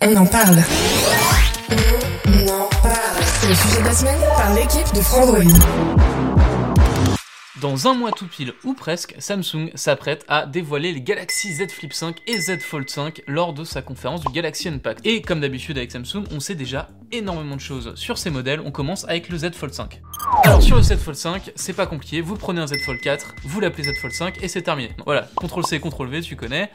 On en parle. On en parle. C'est le sujet de la semaine par l'équipe de Frandroid. Dans un mois tout pile ou presque, Samsung s'apprête à dévoiler les Galaxy Z Flip 5 et Z Fold 5 lors de sa conférence du Galaxy Unpacked. Et comme d'habitude avec Samsung, on sait déjà énormément de choses sur ces modèles. On commence avec le Z Fold 5. Alors sur le Z Fold 5, c'est pas compliqué, vous prenez un Z Fold 4, vous l'appelez Z Fold 5 et c'est terminé. Voilà, CTRL C, CTRL V, tu connais.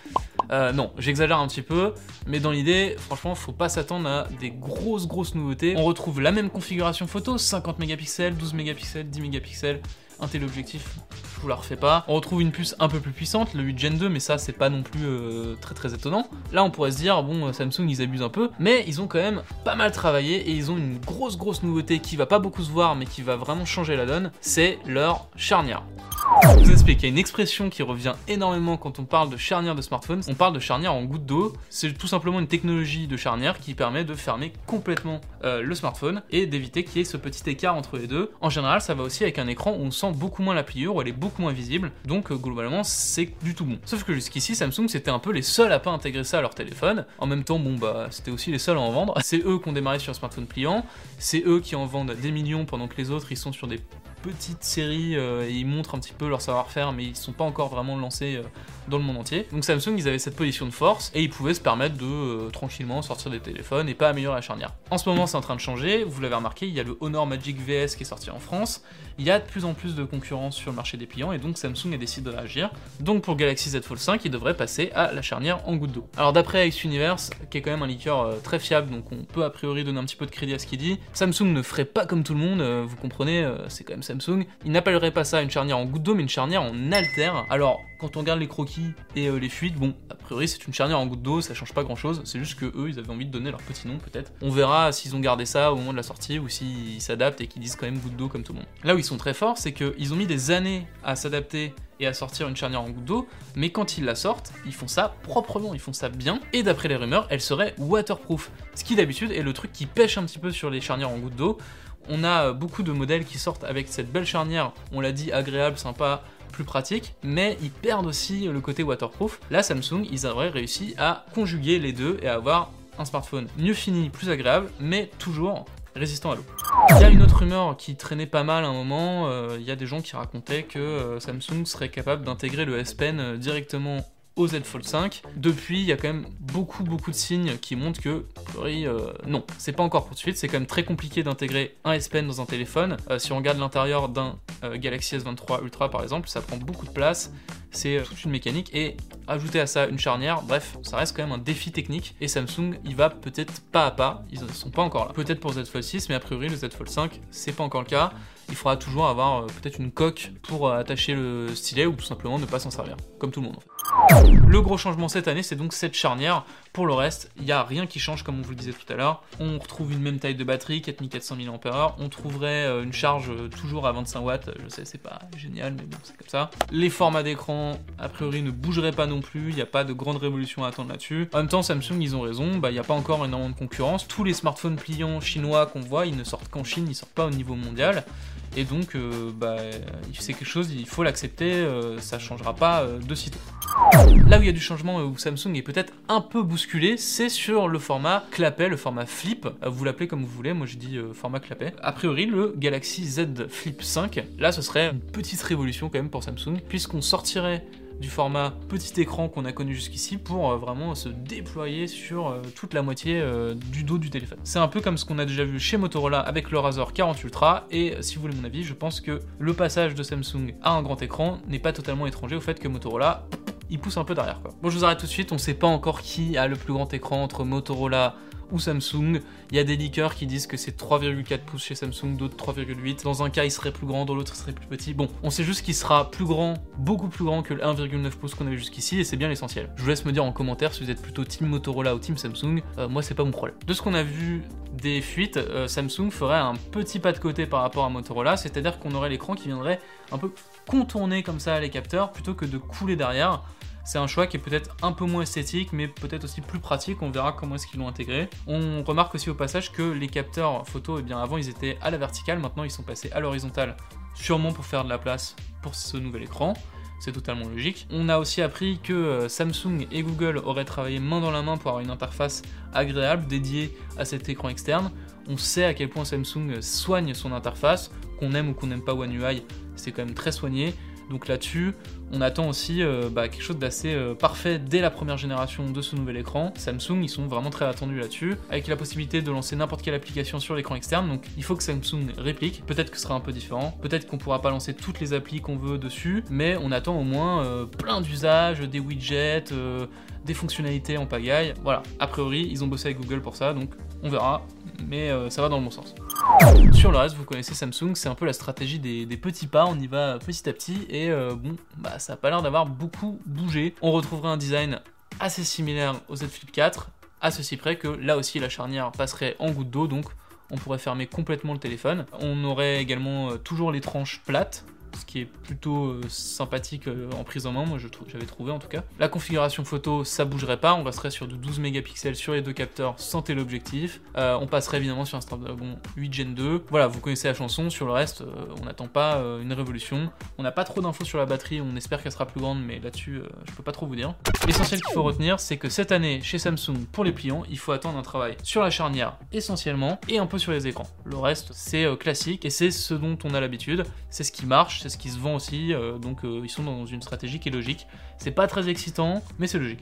Euh, non, j'exagère un petit peu, mais dans l'idée, franchement, faut pas s'attendre à des grosses grosses nouveautés. On retrouve la même configuration photo, 50 mégapixels, 12 mégapixels, 10 mégapixels, un téléobjectif, je vous la refais pas. On retrouve une puce un peu plus puissante, le 8 Gen 2, mais ça c'est pas non plus euh, très très étonnant. Là on pourrait se dire, bon euh, Samsung ils abusent un peu, mais ils ont quand même pas mal travaillé et ils ont une grosse grosse nouveauté qui va pas beaucoup se voir mais qui va vraiment changer la donne, c'est leur charnière. Je vous explique, il y a une expression qui revient énormément quand on parle de charnière de smartphone. On parle de charnière en goutte d'eau. C'est tout simplement une technologie de charnière qui permet de fermer complètement euh, le smartphone et d'éviter qu'il y ait ce petit écart entre les deux. En général, ça va aussi avec un écran où on sent beaucoup moins la pliure, où elle est beaucoup moins visible. Donc euh, globalement, c'est du tout bon. Sauf que jusqu'ici, Samsung c'était un peu les seuls à pas intégrer ça à leur téléphone. En même temps, bon bah c'était aussi les seuls à en vendre. C'est eux qui ont démarré sur un smartphone pliant. C'est eux qui en vendent des millions pendant que les autres ils sont sur des petite série euh, et ils montrent un petit peu leur savoir-faire, mais ils sont pas encore vraiment lancés euh, dans le monde entier. Donc Samsung, ils avaient cette position de force et ils pouvaient se permettre de euh, tranquillement sortir des téléphones et pas améliorer la charnière. En ce moment, c'est en train de changer. Vous l'avez remarqué, il y a le Honor Magic VS qui est sorti en France. Il y a de plus en plus de concurrence sur le marché des pliants et donc Samsung a décidé de réagir. Donc pour Galaxy Z Fold 5, il devrait passer à la charnière en goutte d'eau. Alors d'après Ice Universe, qui est quand même un liqueur très fiable, donc on peut a priori donner un petit peu de crédit à ce qu'il dit, Samsung ne ferait pas comme tout le monde, vous comprenez, c'est quand même Samsung. Il n'appellerait pas ça une charnière en goutte d'eau, mais une charnière en alter. Alors, quand on regarde les croquis et euh, les fuites, bon, a priori c'est une charnière en goutte d'eau, ça change pas grand chose, c'est juste que eux ils avaient envie de donner leur petit nom peut-être. On verra s'ils ont gardé ça au moment de la sortie ou s'ils s'adaptent et qu'ils disent quand même goutte d'eau comme tout le monde. Là où ils sont très forts, c'est qu'ils ont mis des années à s'adapter et à sortir une charnière en goutte d'eau, mais quand ils la sortent, ils font ça proprement, ils font ça bien, et d'après les rumeurs, elle serait waterproof. Ce qui d'habitude est le truc qui pêche un petit peu sur les charnières en goutte d'eau. On a beaucoup de modèles qui sortent avec cette belle charnière, on l'a dit, agréable, sympa, plus pratique, mais ils perdent aussi le côté waterproof. Là, Samsung, ils auraient réussi à conjuguer les deux et à avoir un smartphone mieux fini, plus agréable, mais toujours résistant à l'eau. Il y a une autre rumeur qui traînait pas mal à un moment, euh, il y a des gens qui racontaient que euh, Samsung serait capable d'intégrer le S Pen euh, directement au Z Fold 5. Depuis, il y a quand même beaucoup beaucoup de signes qui montrent que, priori, euh, non, c'est pas encore pour de suite, c'est quand même très compliqué d'intégrer un S Pen dans un téléphone. Euh, si on regarde l'intérieur d'un euh, Galaxy S23 Ultra par exemple, ça prend beaucoup de place, c'est toute une mécanique et ajouter à ça une charnière, bref, ça reste quand même un défi technique et Samsung il va peut-être pas à pas, ils sont pas encore là. Peut-être pour Z Fold 6, mais a priori le Z Fold 5 c'est pas encore le cas. Il faudra toujours avoir euh, peut-être une coque pour euh, attacher le stylet ou tout simplement ne pas s'en servir, comme tout le monde. Le gros changement cette année, c'est donc cette charnière. Pour le reste, il n'y a rien qui change comme on vous le disait tout à l'heure. On retrouve une même taille de batterie, 4400 mAh. On trouverait euh, une charge toujours à 25 watts. Je sais, c'est pas génial, mais bon, c'est comme ça. Les formats d'écran, a priori, ne bougeraient pas non plus. Il n'y a pas de grande révolution à attendre là-dessus. En même temps, Samsung, ils ont raison. Bah, il n'y a pas encore énormément de concurrence. Tous les smartphones pliants chinois qu'on voit, ils ne sortent qu'en Chine, ils sortent pas au niveau mondial. Et donc, euh, bah, c'est quelque chose, il faut l'accepter, euh, ça changera pas euh, de sitôt. Là où il y a du changement, où Samsung est peut-être un peu bousculé, c'est sur le format clapet, le format flip. vous l'appelez comme vous voulez, moi je dis format clapet. A priori, le Galaxy Z Flip 5, là ce serait une petite révolution quand même pour Samsung, puisqu'on sortirait du format petit écran qu'on a connu jusqu'ici pour euh, vraiment se déployer sur euh, toute la moitié euh, du dos du téléphone. C'est un peu comme ce qu'on a déjà vu chez Motorola avec le Razr 40 Ultra et si vous voulez mon avis, je pense que le passage de Samsung à un grand écran n'est pas totalement étranger au fait que Motorola il pousse un peu derrière quoi. Bon je vous arrête tout de suite, on sait pas encore qui a le plus grand écran entre Motorola ou Samsung. Il y a des leakers qui disent que c'est 3,4 pouces chez Samsung, d'autres 3,8. Dans un cas, il serait plus grand, dans l'autre, il serait plus petit. Bon, on sait juste qu'il sera plus grand, beaucoup plus grand que le 1,9 pouces qu'on avait jusqu'ici, et c'est bien l'essentiel. Je vous laisse me dire en commentaire si vous êtes plutôt team Motorola ou team Samsung. Euh, moi, c'est pas mon problème. De ce qu'on a vu des fuites, euh, Samsung ferait un petit pas de côté par rapport à Motorola, c'est-à-dire qu'on aurait l'écran qui viendrait un peu contourner comme ça les capteurs plutôt que de couler derrière. C'est un choix qui est peut-être un peu moins esthétique, mais peut-être aussi plus pratique. On verra comment est-ce qu'ils l'ont intégré. On remarque aussi au passage que les capteurs photo, eh bien avant ils étaient à la verticale, maintenant ils sont passés à l'horizontale, sûrement pour faire de la place pour ce nouvel écran c'est totalement logique. On a aussi appris que euh, Samsung et Google auraient travaillé main dans la main pour avoir une interface agréable dédiée à cet écran externe. On sait à quel point Samsung soigne son interface, qu'on aime ou qu'on n'aime pas One UI, c'est quand même très soigné. Donc là-dessus, on attend aussi euh, bah, quelque chose d'assez euh, parfait dès la première génération de ce nouvel écran. Samsung, ils sont vraiment très attendus là-dessus, avec la possibilité de lancer n'importe quelle application sur l'écran externe. Donc il faut que Samsung réplique. Peut-être que ce sera un peu différent. Peut-être qu'on pourra pas lancer toutes les applis qu'on veut dessus, mais on attend au moins euh, plein d'usages, des widgets, des fonctionnalités en pagaille. Voilà. A priori, ils ont bossé avec Google pour ça, donc on verra mais ça va dans le bon sens. Sur le reste, vous connaissez Samsung, c'est un peu la stratégie des, petits pas, on y va petit à petit, et euh, bon, bah ça a pas l'air d'avoir beaucoup bougé. On retrouverait un design assez similaire au Z Flip 4, à ceci près que là aussi la charnière passerait en goutte d'eau, donc on pourrait fermer complètement le téléphone. On aurait également euh, toujours les tranches plates, ce qui est plutôt euh, sympathique euh, en prise en main, moi j'avais trouvé en tout cas. La configuration photo, ça bougerait pas, on resterait sur du 12 mégapixels sur les deux capteurs sans téléobjectif. Euh, on passerait évidemment sur un Snapdragon 8 Gen 2. Voilà, vous connaissez la chanson, sur le reste, on n'attend pas une révolution. On n'a pas trop d'infos sur la batterie, on espère qu'elle sera plus grande, mais là-dessus, je peux pas trop vous dire. L'essentiel qu'il faut retenir, c'est que cette année, chez Samsung, pour les pliants, il faut attendre un travail sur la charnière essentiellement, et un peu sur les écrans. Le reste, c'est classique, et c'est ce dont on a l'habitude, c'est ce qui marche, c'est ce qui se vend aussi, euh, donc euh, ils sont dans une stratégie qui est logique. C'est pas très excitant, mais c'est logique.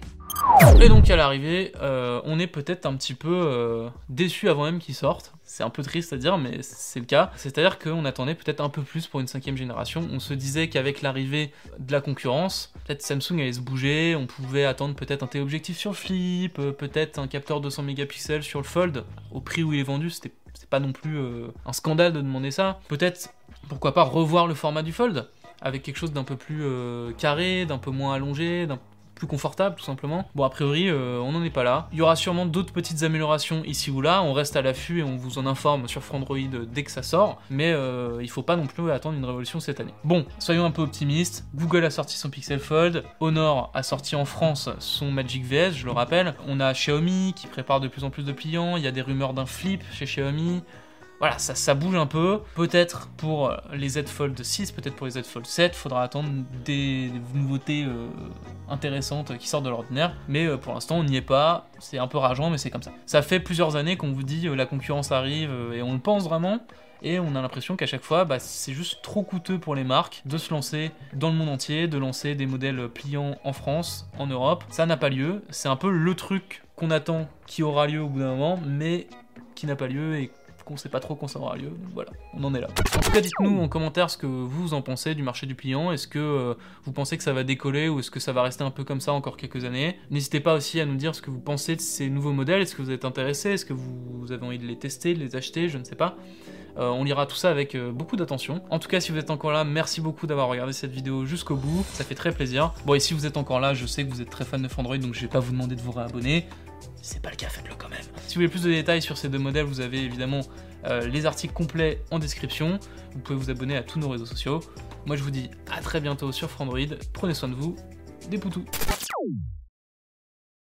Et donc à l'arrivée, euh, on est peut-être un petit peu déçu avant même qu'ils sortent. C'est un peu triste à dire, mais c'est le cas. C'est-à-dire qu'on attendait peut-être un peu plus pour une cinquième génération. On se disait qu'avec l'arrivée de la concurrence, peut-être Samsung allait se bouger, on pouvait attendre peut-être un téléobjectif sur le flip, peut-être un capteur 200 mégapixels sur le fold. Au prix où il est vendu, c'était c'est pas non plus un scandale de demander ça. Peut-être pourquoi pas revoir le format du Fold avec quelque chose d'un peu plus euh, carré, d'un peu moins allongé, d'un plus confortable tout simplement. Bon a priori euh, on n'en est pas là. Il y aura sûrement d'autres petites améliorations ici ou là, on reste à l'affût et on vous en informe sur Frandroid dès que ça sort, mais euh, il faut pas non plus attendre une révolution cette année. Bon, soyons un peu optimistes, Google a sorti son Pixel Fold, Honor a sorti en France son Magic VS, je le rappelle, on a Xiaomi qui prépare de plus en plus de pliants, il y a des rumeurs d'un flip chez Xiaomi, voilà, ça, bouge un peu. Peut-être pour les Z Fold 6, peut-être pour les Z Fold 7, faudra attendre des, nouveautés euh, intéressantes qui sortent de l'ordinaire. Mais euh, pour l'instant, on n'y est pas. C'est un peu rageant, mais c'est comme ça. Ça fait plusieurs années qu'on vous dit euh, la concurrence arrive et on le pense vraiment. Et on a l'impression qu'à chaque fois, bah, c'est juste trop coûteux pour les marques de se lancer dans le monde entier, de lancer des modèles pliants en France, en Europe. Ça n'a pas lieu. C'est un peu le truc qu'on attend qui aura lieu au bout d'un moment, mais qui n'a pas lieu et qu'on sait pas trop quand ça aura lieu. voilà, on en est là. En tout cas, dites-nous en commentaire ce que vous en pensez du marché du pliant. Est-ce que euh, vous pensez que ça va décoller ou est-ce que ça va rester un peu comme ça encore quelques années? N'hésitez pas aussi à nous dire ce que vous pensez de ces nouveaux modèles. Est-ce que vous êtes intéressé? Est-ce que vous avez envie de les tester, de les acheter? Je ne sais pas. Euh, on lira tout ça avec euh, beaucoup d'attention. En tout cas, si vous êtes encore là, merci beaucoup d'avoir regardé cette vidéo jusqu'au bout. Ça fait très plaisir. Bon, et si vous êtes encore là, je sais que vous êtes très fan de Fandroid, donc je vais pas vous demander de vous réabonner. Si c'est pas le cas, faites-le quand même. Si vous voulez plus de détails sur ces deux modèles, vous avez évidemment euh, les articles complets en description. Vous pouvez vous abonner à tous nos réseaux sociaux. Moi, je vous dis à très bientôt sur Frandroid. Prenez soin de vous. Des poutous.